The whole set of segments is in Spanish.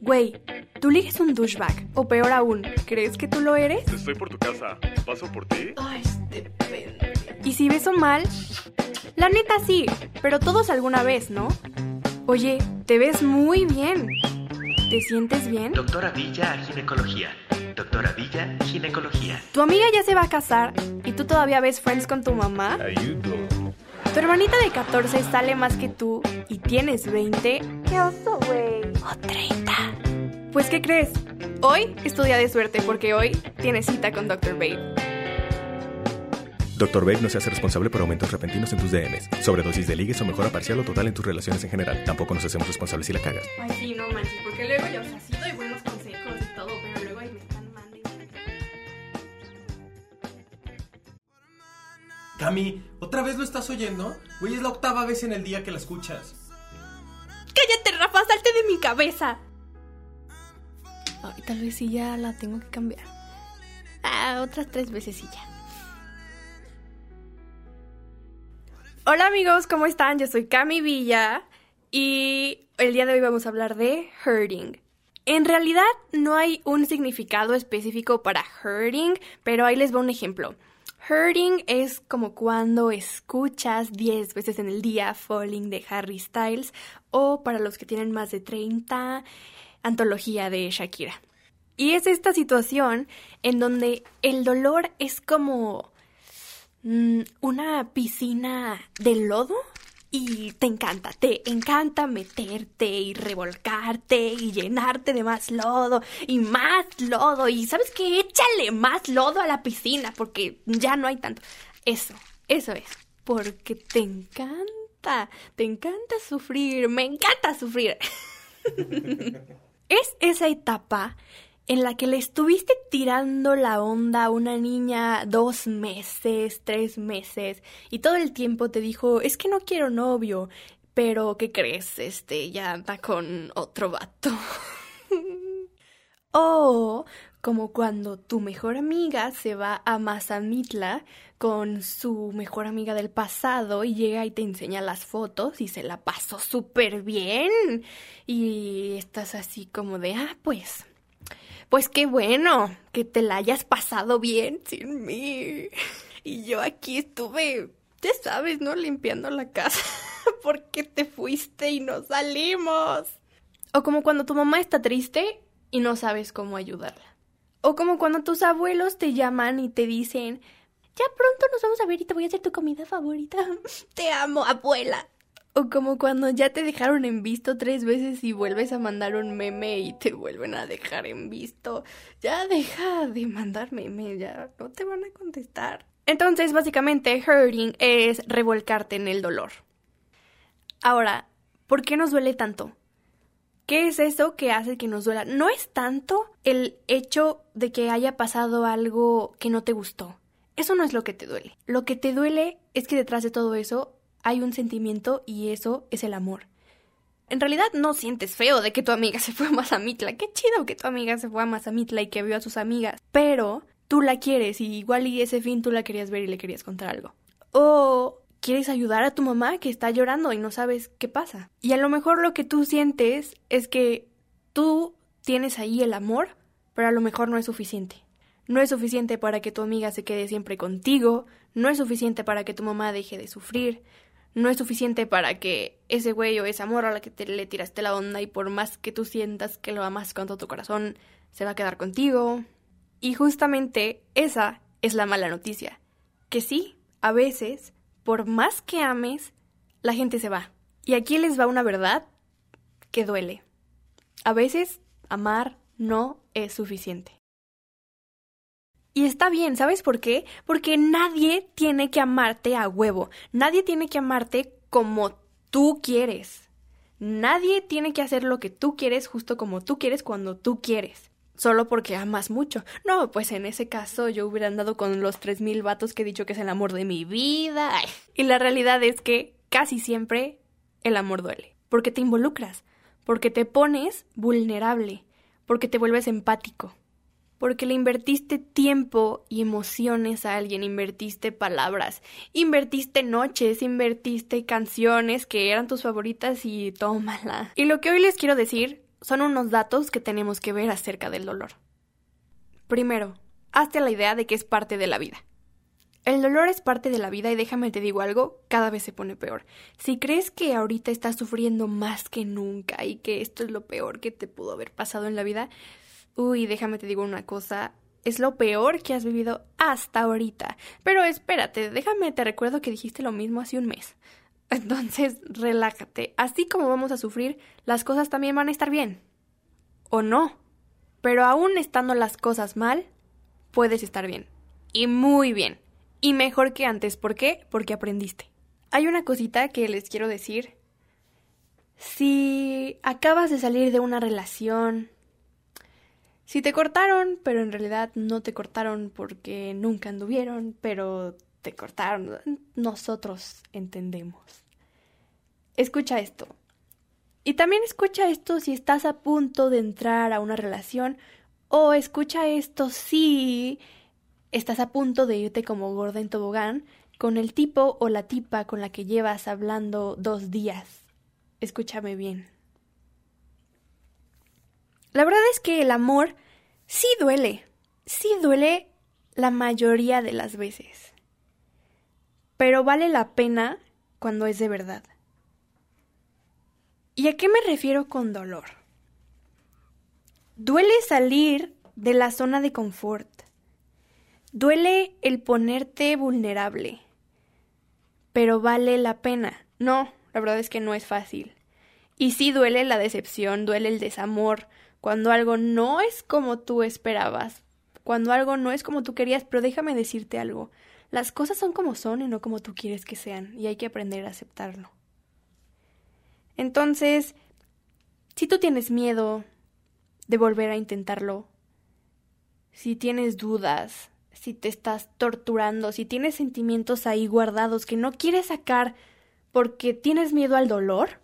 Güey, tú ligas un douchebag. O peor aún, ¿crees que tú lo eres? Estoy por tu casa. ¿Paso por ti? Ay, depende. ¿Y si beso mal? La neta sí, pero todos alguna vez, ¿no? Oye, te ves muy bien. ¿Te sientes bien? Doctora Villa, ginecología. Doctora Villa, ginecología. Tu amiga ya se va a casar y tú todavía ves Friends con tu mamá. Ayudo. Tu hermanita de 14 sale más que tú y tienes 20. ¡Qué oso, güey! O 30. Pues, ¿qué crees? Hoy es tu día de suerte porque hoy tienes cita con Dr. Babe. Dr. Babe no se hace responsable por aumentos repentinos en tus DMs, sobredosis de ligues o mejora parcial o total en tus relaciones en general. Tampoco nos hacemos responsables si la cagas. Ay, sí, no manches, porque luego yo, o sea, sí doy buenos consejos y todo, pero luego ahí me están mandando. Cami, ¿otra vez lo estás oyendo? Güey, es la octava vez en el día que la escuchas. ¡Cállate, Rafa! ¡Salte de mi cabeza! Ay, tal vez sí ya la tengo que cambiar. Ah, otras tres veces y ya. Hola amigos, ¿cómo están? Yo soy Cami Villa y el día de hoy vamos a hablar de hurting. En realidad no hay un significado específico para hurting, pero ahí les va un ejemplo. Hurting es como cuando escuchas 10 veces en el día Falling de Harry Styles o para los que tienen más de 30, Antología de Shakira. Y es esta situación en donde el dolor es como mm, una piscina de lodo y te encanta, te encanta meterte y revolcarte y llenarte de más lodo y más lodo y sabes qué, échale más lodo a la piscina porque ya no hay tanto. Eso, eso es, porque te encanta, te encanta sufrir, me encanta sufrir. es esa etapa en la que le estuviste tirando la onda a una niña dos meses, tres meses, y todo el tiempo te dijo, es que no quiero novio, pero ¿qué crees? Este ya anda con otro vato. o como cuando tu mejor amiga se va a Mazamitla con su mejor amiga del pasado y llega y te enseña las fotos y se la pasó súper bien. Y estás así como de, ah, pues, pues qué bueno que te la hayas pasado bien sin mí. Y yo aquí estuve, ya sabes, ¿no? Limpiando la casa porque te fuiste y no salimos. O como cuando tu mamá está triste y no sabes cómo ayudarla. O como cuando tus abuelos te llaman y te dicen, ya pronto nos vamos a ver y te voy a hacer tu comida favorita. Te amo, abuela. O como cuando ya te dejaron en visto tres veces y vuelves a mandar un meme y te vuelven a dejar en visto. Ya deja de mandar meme, ya no te van a contestar. Entonces, básicamente, hurting es revolcarte en el dolor. Ahora, ¿por qué nos duele tanto? ¿Qué es eso que hace que nos duela? No es tanto el hecho de que haya pasado algo que no te gustó. Eso no es lo que te duele. Lo que te duele es que detrás de todo eso hay un sentimiento y eso es el amor. En realidad no sientes feo de que tu amiga se fue a Mazamitla. Qué chido que tu amiga se fue a Mazamitla y que vio a sus amigas. Pero tú la quieres y igual y ese fin tú la querías ver y le querías contar algo. O quieres ayudar a tu mamá que está llorando y no sabes qué pasa. Y a lo mejor lo que tú sientes es que tú tienes ahí el amor, pero a lo mejor no es suficiente. No es suficiente para que tu amiga se quede siempre contigo, no es suficiente para que tu mamá deje de sufrir, no es suficiente para que ese güey o esa amor a la que te, le tiraste la onda y por más que tú sientas que lo amas con todo tu corazón, se va a quedar contigo. Y justamente esa es la mala noticia. Que sí, a veces por más que ames, la gente se va. Y aquí les va una verdad que duele. A veces amar no es suficiente. Y está bien, ¿sabes por qué? Porque nadie tiene que amarte a huevo. Nadie tiene que amarte como tú quieres. Nadie tiene que hacer lo que tú quieres justo como tú quieres cuando tú quieres. Solo porque amas mucho. No, pues en ese caso yo hubiera andado con los 3000 vatos que he dicho que es el amor de mi vida. Y la realidad es que casi siempre el amor duele. Porque te involucras. Porque te pones vulnerable. Porque te vuelves empático porque le invertiste tiempo y emociones a alguien, invertiste palabras, invertiste noches, invertiste canciones que eran tus favoritas y tómala. Y lo que hoy les quiero decir son unos datos que tenemos que ver acerca del dolor. Primero, hazte la idea de que es parte de la vida. El dolor es parte de la vida y déjame te digo algo, cada vez se pone peor. Si crees que ahorita estás sufriendo más que nunca y que esto es lo peor que te pudo haber pasado en la vida, uy, déjame te digo una cosa, es lo peor que has vivido hasta ahorita. Pero espérate, déjame te recuerdo que dijiste lo mismo hace un mes. Entonces, relájate. Así como vamos a sufrir, las cosas también van a estar bien. ¿O no? Pero aún estando las cosas mal, puedes estar bien. Y muy bien. Y mejor que antes. ¿Por qué? Porque aprendiste. Hay una cosita que les quiero decir. Si acabas de salir de una relación, si te cortaron, pero en realidad no te cortaron porque nunca anduvieron, pero te cortaron, nosotros entendemos. Escucha esto. Y también escucha esto si estás a punto de entrar a una relación o escucha esto si estás a punto de irte como gorda en tobogán con el tipo o la tipa con la que llevas hablando dos días. Escúchame bien. La verdad es que el amor sí duele, sí duele la mayoría de las veces, pero vale la pena cuando es de verdad. ¿Y a qué me refiero con dolor? Duele salir de la zona de confort. Duele el ponerte vulnerable. Pero vale la pena. No, la verdad es que no es fácil. Y sí duele la decepción, duele el desamor, cuando algo no es como tú esperabas, cuando algo no es como tú querías, pero déjame decirte algo. Las cosas son como son y no como tú quieres que sean, y hay que aprender a aceptarlo. Entonces, si tú tienes miedo de volver a intentarlo, si tienes dudas, si te estás torturando, si tienes sentimientos ahí guardados que no quieres sacar porque tienes miedo al dolor,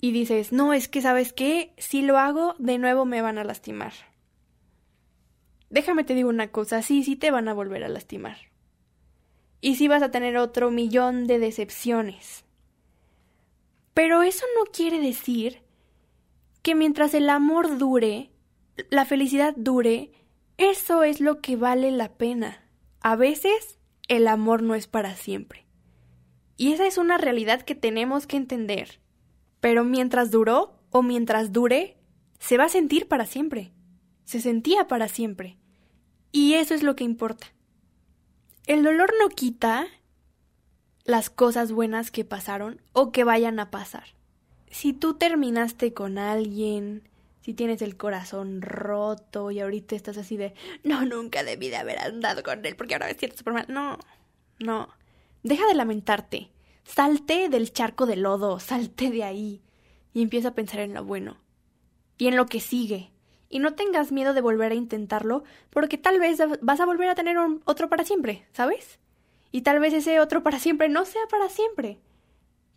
y dices, no, es que sabes qué, si lo hago, de nuevo me van a lastimar. Déjame te digo una cosa, sí, sí te van a volver a lastimar. Y sí vas a tener otro millón de decepciones. Pero eso no quiere decir que mientras el amor dure, la felicidad dure, eso es lo que vale la pena. A veces el amor no es para siempre. Y esa es una realidad que tenemos que entender. Pero mientras duró o mientras dure, se va a sentir para siempre. Se sentía para siempre. Y eso es lo que importa. El dolor no quita las cosas buenas que pasaron o que vayan a pasar. Si tú terminaste con alguien, si tienes el corazón roto y ahorita estás así de, no, nunca debí de haber andado con él porque ahora me siento súper mal. No, no. Deja de lamentarte. Salte del charco de lodo, salte de ahí y empieza a pensar en lo bueno y en lo que sigue. Y no tengas miedo de volver a intentarlo, porque tal vez vas a volver a tener otro para siempre, ¿sabes? Y tal vez ese otro para siempre no sea para siempre.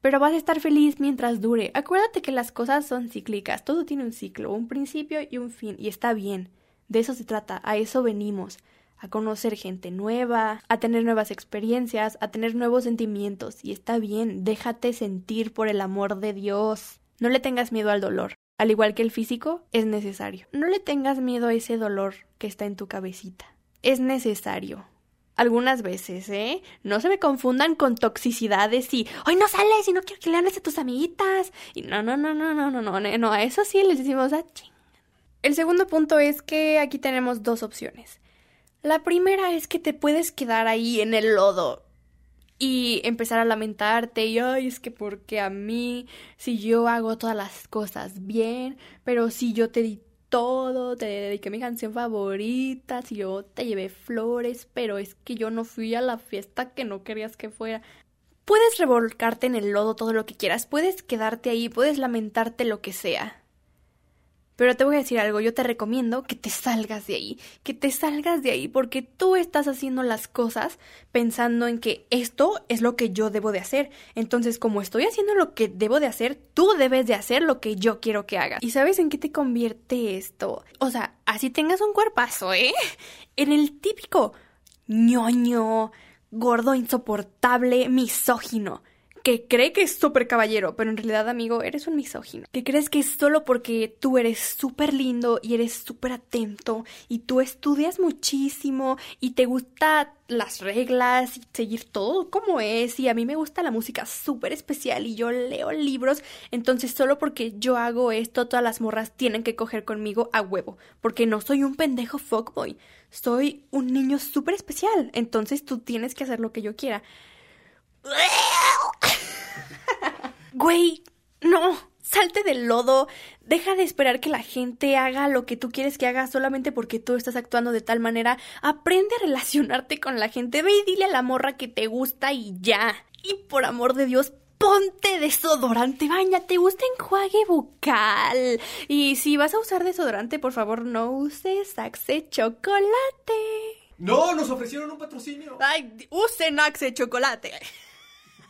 Pero vas a estar feliz mientras dure. Acuérdate que las cosas son cíclicas, todo tiene un ciclo, un principio y un fin, y está bien. De eso se trata, a eso venimos a conocer gente nueva, a tener nuevas experiencias, a tener nuevos sentimientos. Y está bien, déjate sentir por el amor de Dios. No le tengas miedo al dolor. Al igual que el físico, es necesario. No le tengas miedo a ese dolor que está en tu cabecita. Es necesario. Algunas veces, ¿eh? No se me confundan con toxicidades y hoy no sales y no quiero que le hables a tus amiguitas. Y no, no, no, no, no, no, no, no, a eso sí les decimos a ah, ching. El segundo punto es que aquí tenemos dos opciones. La primera es que te puedes quedar ahí en el lodo y empezar a lamentarte y ay, es que porque a mí si yo hago todas las cosas bien, pero si yo te di todo, te dediqué mi canción favorita, si yo te llevé flores, pero es que yo no fui a la fiesta que no querías que fuera. Puedes revolcarte en el lodo todo lo que quieras, puedes quedarte ahí, puedes lamentarte lo que sea. Pero te voy a decir algo, yo te recomiendo que te salgas de ahí, que te salgas de ahí, porque tú estás haciendo las cosas pensando en que esto es lo que yo debo de hacer. Entonces, como estoy haciendo lo que debo de hacer, tú debes de hacer lo que yo quiero que hagas. ¿Y sabes en qué te convierte esto? O sea, así tengas un cuerpazo, ¿eh? En el típico ñoño, gordo, insoportable, misógino que cree que es súper caballero, pero en realidad, amigo, eres un misógino. Que crees que es solo porque tú eres súper lindo y eres súper atento y tú estudias muchísimo y te gusta las reglas y seguir todo como es y a mí me gusta la música súper especial y yo leo libros, entonces solo porque yo hago esto todas las morras tienen que coger conmigo a huevo, porque no soy un pendejo fuckboy, soy un niño súper especial, entonces tú tienes que hacer lo que yo quiera. Güey, no, salte del lodo, deja de esperar que la gente haga lo que tú quieres que haga solamente porque tú estás actuando de tal manera. Aprende a relacionarte con la gente, ve y dile a la morra que te gusta y ya. Y por amor de Dios, ponte desodorante, bañate, usa enjuague bucal. Y si vas a usar desodorante, por favor no uses Axe Chocolate. No, nos ofrecieron un patrocinio. Ay, usen Axe Chocolate.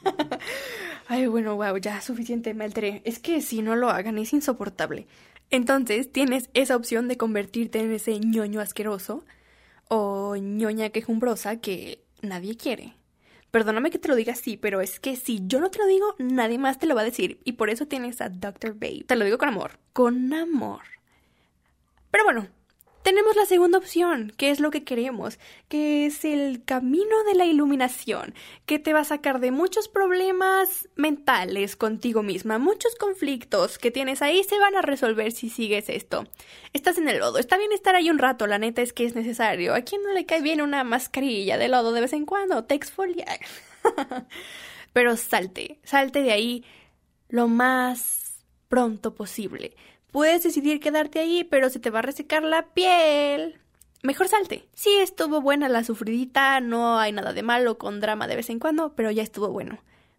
Ay, bueno, wow, ya suficiente, me alteré. Es que si no lo hagan es insoportable. Entonces tienes esa opción de convertirte en ese ñoño asqueroso o ñoña quejumbrosa que nadie quiere. Perdóname que te lo diga así, pero es que si yo no te lo digo, nadie más te lo va a decir. Y por eso tienes a Dr. Babe. Te lo digo con amor. Con amor. Pero bueno, tenemos la segunda opción, que es lo que queremos, que es el camino de la iluminación, que te va a sacar de muchos problemas mentales contigo misma, muchos conflictos que tienes ahí se van a resolver si sigues esto. Estás en el lodo, está bien estar ahí un rato, la neta es que es necesario. ¿A quién no le cae bien una mascarilla de lodo de vez en cuando? Te exfolia. Pero salte, salte de ahí lo más pronto posible. Puedes decidir quedarte ahí, pero se te va a resecar la piel. Mejor salte. Sí, estuvo buena la sufridita, no hay nada de malo con drama de vez en cuando, pero ya estuvo bueno.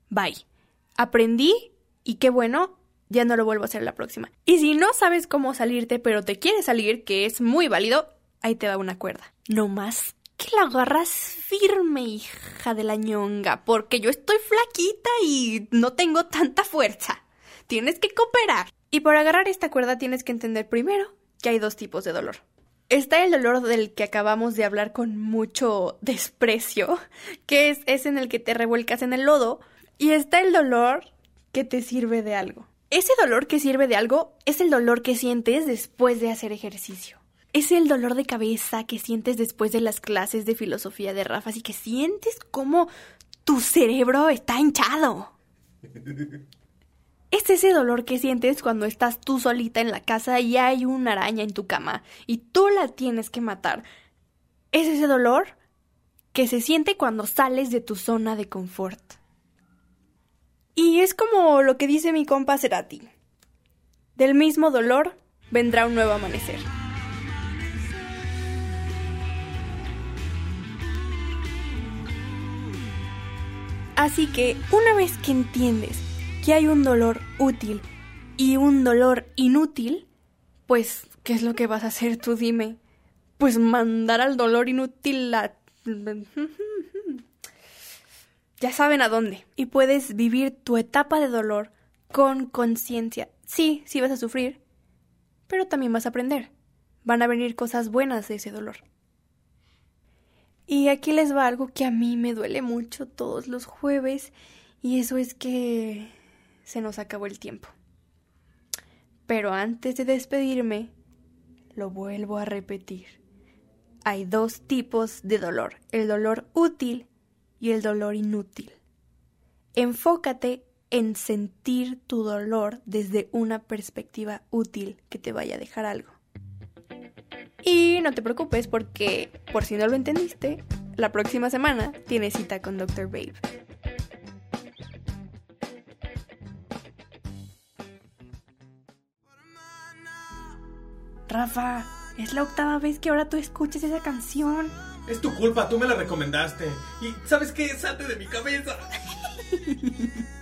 Bye. Aprendí y qué bueno, ya no lo vuelvo a hacer la próxima. Y si no sabes cómo salirte, pero te quieres salir, que es muy válido, ahí te va una cuerda. No más que la agarras firme, hija de la ñonga, porque yo estoy flaquita y no tengo tanta fuerza. Tienes que cooperar. Y por agarrar esta cuerda tienes que entender primero que hay dos tipos de dolor. Está el dolor del que acabamos de hablar con mucho desprecio, que es ese en el que te revuelcas en el lodo, y está el dolor que te sirve de algo. Ese dolor que sirve de algo es el dolor que sientes después de hacer ejercicio. Es el dolor de cabeza que sientes después de las clases de filosofía de Rafa y que sientes como tu cerebro está hinchado. Es ese dolor que sientes cuando estás tú solita en la casa y hay una araña en tu cama y tú la tienes que matar. Es ese dolor que se siente cuando sales de tu zona de confort. Y es como lo que dice mi compa Cerati. Del mismo dolor vendrá un nuevo amanecer. Así que una vez que entiendes que hay un dolor útil y un dolor inútil, pues, ¿qué es lo que vas a hacer tú? Dime. Pues mandar al dolor inútil a... Ya saben a dónde. Y puedes vivir tu etapa de dolor con conciencia. Sí, sí vas a sufrir, pero también vas a aprender. Van a venir cosas buenas de ese dolor. Y aquí les va algo que a mí me duele mucho todos los jueves, y eso es que se nos acabó el tiempo. Pero antes de despedirme, lo vuelvo a repetir. Hay dos tipos de dolor, el dolor útil y el dolor inútil. Enfócate en sentir tu dolor desde una perspectiva útil que te vaya a dejar algo. Y no te preocupes porque, por si no lo entendiste, la próxima semana tienes cita con Dr. Babe. Rafa, es la octava vez que ahora tú escuchas esa canción. Es tu culpa, tú me la recomendaste. Y ¿sabes qué? Salte de mi cabeza.